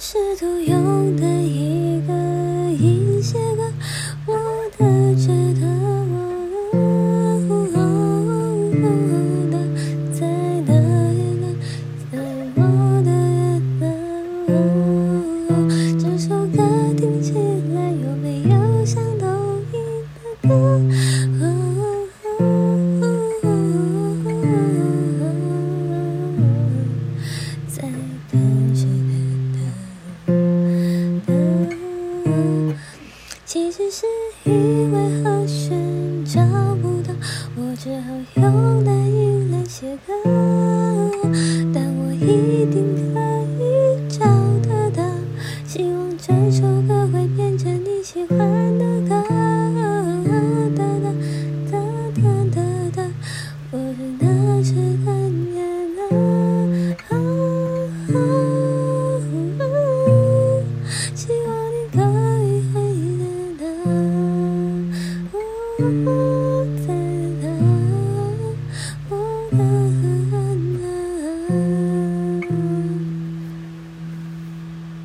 是独有的一个一些个我的觉得我的在哪一个在我的月这首歌听起来有没有像同一的歌？其实是因为和弦找不到，我只好用那音来写歌，但我一定可以找得到，希望这首歌会变成你喜欢。嗯。